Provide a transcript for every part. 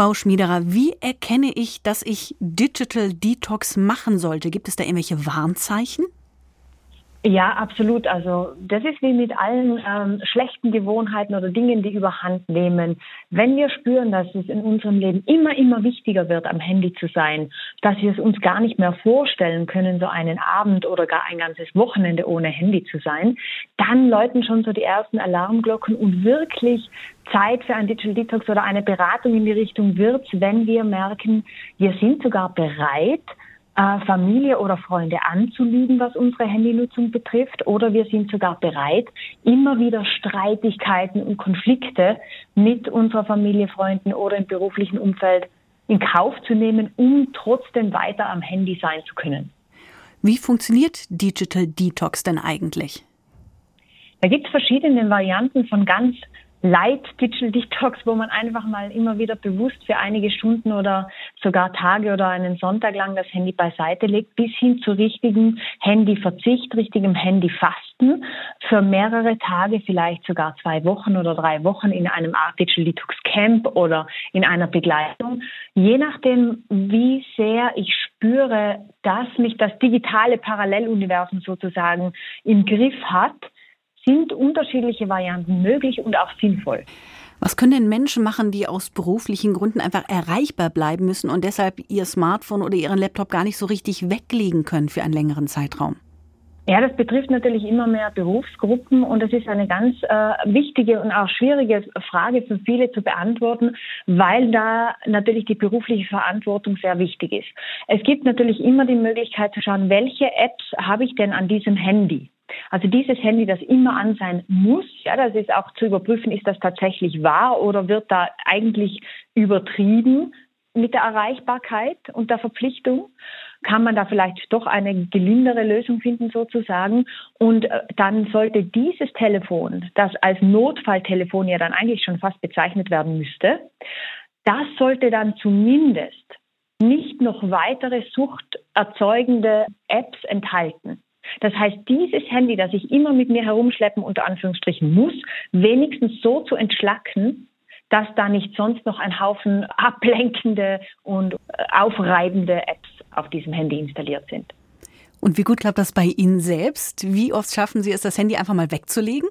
Frau Schmiederer, wie erkenne ich, dass ich Digital Detox machen sollte? Gibt es da irgendwelche Warnzeichen? Ja, absolut. Also das ist wie mit allen ähm, schlechten Gewohnheiten oder Dingen, die überhand nehmen. Wenn wir spüren, dass es in unserem Leben immer, immer wichtiger wird, am Handy zu sein, dass wir es uns gar nicht mehr vorstellen können, so einen Abend oder gar ein ganzes Wochenende ohne Handy zu sein, dann läuten schon so die ersten Alarmglocken und wirklich Zeit für ein Digital Detox oder eine Beratung in die Richtung wird, wenn wir merken, wir sind sogar bereit, Familie oder Freunde anzulügen, was unsere Handynutzung betrifft, oder wir sind sogar bereit, immer wieder Streitigkeiten und Konflikte mit unserer Familie, Freunden oder im beruflichen Umfeld in Kauf zu nehmen, um trotzdem weiter am Handy sein zu können. Wie funktioniert Digital Detox denn eigentlich? Da gibt es verschiedene Varianten von ganz Light Digital Detox, wo man einfach mal immer wieder bewusst für einige Stunden oder sogar Tage oder einen Sonntag lang das Handy beiseite legt, bis hin zu richtigem Handyverzicht, richtigem Handyfasten für mehrere Tage, vielleicht sogar zwei Wochen oder drei Wochen in einem Art Digital Detox Camp oder in einer Begleitung. Je nachdem, wie sehr ich spüre, dass mich das digitale Paralleluniversum sozusagen im Griff hat, sind unterschiedliche Varianten möglich und auch sinnvoll. Was können denn Menschen machen, die aus beruflichen Gründen einfach erreichbar bleiben müssen und deshalb ihr Smartphone oder ihren Laptop gar nicht so richtig weglegen können für einen längeren Zeitraum? Ja, das betrifft natürlich immer mehr Berufsgruppen und das ist eine ganz äh, wichtige und auch schwierige Frage für viele zu beantworten, weil da natürlich die berufliche Verantwortung sehr wichtig ist. Es gibt natürlich immer die Möglichkeit zu schauen, welche Apps habe ich denn an diesem Handy? Also dieses Handy, das immer an sein muss, ja, das ist auch zu überprüfen, ist das tatsächlich wahr oder wird da eigentlich übertrieben mit der Erreichbarkeit und der Verpflichtung? Kann man da vielleicht doch eine gelindere Lösung finden sozusagen? Und äh, dann sollte dieses Telefon, das als Notfalltelefon ja dann eigentlich schon fast bezeichnet werden müsste, das sollte dann zumindest nicht noch weitere suchterzeugende Apps enthalten. Das heißt, dieses Handy, das ich immer mit mir herumschleppen, unter Anführungsstrichen muss, wenigstens so zu entschlacken, dass da nicht sonst noch ein Haufen ablenkende und äh, aufreibende Apps auf diesem Handy installiert sind. Und wie gut klappt das bei Ihnen selbst? Wie oft schaffen Sie es, das Handy einfach mal wegzulegen?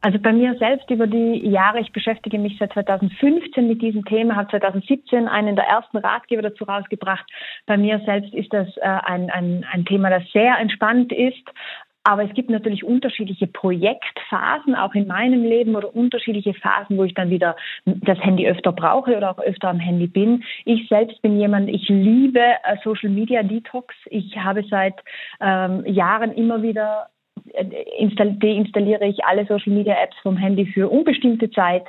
Also bei mir selbst über die Jahre, ich beschäftige mich seit 2015 mit diesem Thema, habe 2017 einen der ersten Ratgeber dazu rausgebracht. Bei mir selbst ist das äh, ein, ein, ein Thema, das sehr entspannt ist. Aber es gibt natürlich unterschiedliche Projektphasen, auch in meinem Leben oder unterschiedliche Phasen, wo ich dann wieder das Handy öfter brauche oder auch öfter am Handy bin. Ich selbst bin jemand, ich liebe äh, Social Media Detox. Ich habe seit ähm, Jahren immer wieder deinstalliere ich alle Social Media Apps vom Handy für unbestimmte Zeit,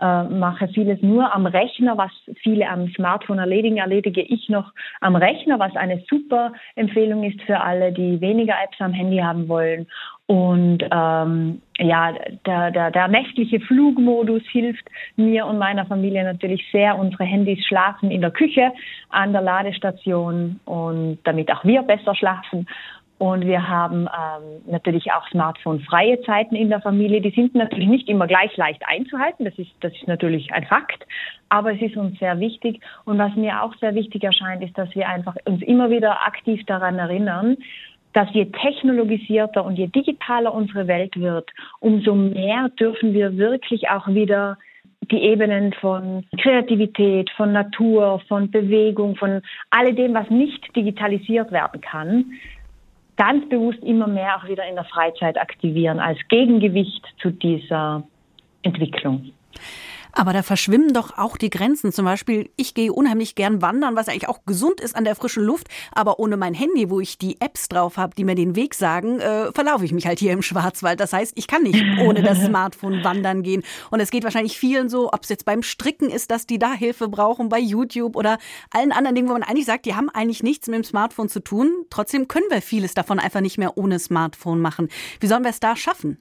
äh, mache vieles nur am Rechner, was viele am Smartphone erledigen, erledige ich noch am Rechner, was eine super Empfehlung ist für alle, die weniger Apps am Handy haben wollen. Und ähm, ja, der, der, der nächtliche Flugmodus hilft mir und meiner Familie natürlich sehr. Unsere Handys schlafen in der Küche, an der Ladestation und damit auch wir besser schlafen. Und wir haben ähm, natürlich auch smartphone-freie Zeiten in der Familie. Die sind natürlich nicht immer gleich leicht einzuhalten. Das ist, das ist natürlich ein Fakt. Aber es ist uns sehr wichtig. Und was mir auch sehr wichtig erscheint, ist, dass wir einfach uns immer wieder aktiv daran erinnern, dass je technologisierter und je digitaler unsere Welt wird, umso mehr dürfen wir wirklich auch wieder die Ebenen von Kreativität, von Natur, von Bewegung, von alledem, was nicht digitalisiert werden kann, ganz bewusst immer mehr auch wieder in der Freizeit aktivieren als Gegengewicht zu dieser Entwicklung. Aber da verschwimmen doch auch die Grenzen. Zum Beispiel, ich gehe unheimlich gern wandern, was eigentlich auch gesund ist an der frischen Luft. Aber ohne mein Handy, wo ich die Apps drauf habe, die mir den Weg sagen, äh, verlaufe ich mich halt hier im Schwarzwald. Das heißt, ich kann nicht ohne das Smartphone wandern gehen. Und es geht wahrscheinlich vielen so, ob es jetzt beim Stricken ist, dass die da Hilfe brauchen, bei YouTube oder allen anderen Dingen, wo man eigentlich sagt, die haben eigentlich nichts mit dem Smartphone zu tun. Trotzdem können wir vieles davon einfach nicht mehr ohne Smartphone machen. Wie sollen wir es da schaffen?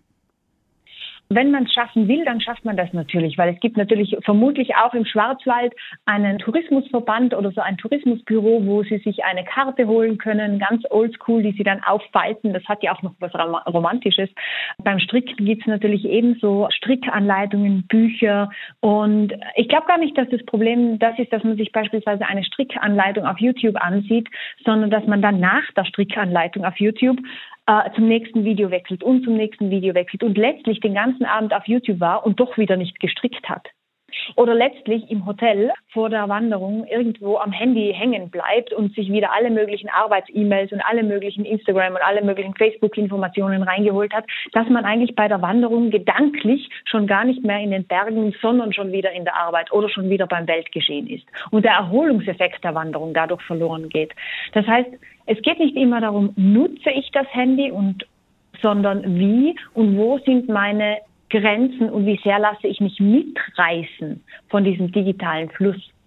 Wenn man es schaffen will, dann schafft man das natürlich, weil es gibt natürlich vermutlich auch im Schwarzwald einen Tourismusverband oder so ein Tourismusbüro, wo Sie sich eine Karte holen können, ganz oldschool, die Sie dann auffalten. Das hat ja auch noch was Romantisches. Beim Stricken gibt es natürlich ebenso Strickanleitungen, Bücher und ich glaube gar nicht, dass das Problem das ist, dass man sich beispielsweise eine Strickanleitung auf YouTube ansieht, sondern dass man dann nach der Strickanleitung auf YouTube äh, zum nächsten Video wechselt und zum nächsten Video wechselt und letztlich den ganzen Abend auf YouTube war und doch wieder nicht gestrickt hat. Oder letztlich im Hotel vor der Wanderung irgendwo am Handy hängen bleibt und sich wieder alle möglichen Arbeits-E-Mails und alle möglichen Instagram und alle möglichen Facebook-Informationen reingeholt hat, dass man eigentlich bei der Wanderung gedanklich schon gar nicht mehr in den Bergen, sondern schon wieder in der Arbeit oder schon wieder beim Weltgeschehen ist. Und der Erholungseffekt der Wanderung dadurch verloren geht. Das heißt, es geht nicht immer darum, nutze ich das Handy und sondern wie und wo sind meine Grenzen und wie sehr lasse ich mich mitreißen von diesem digitalen Fluss.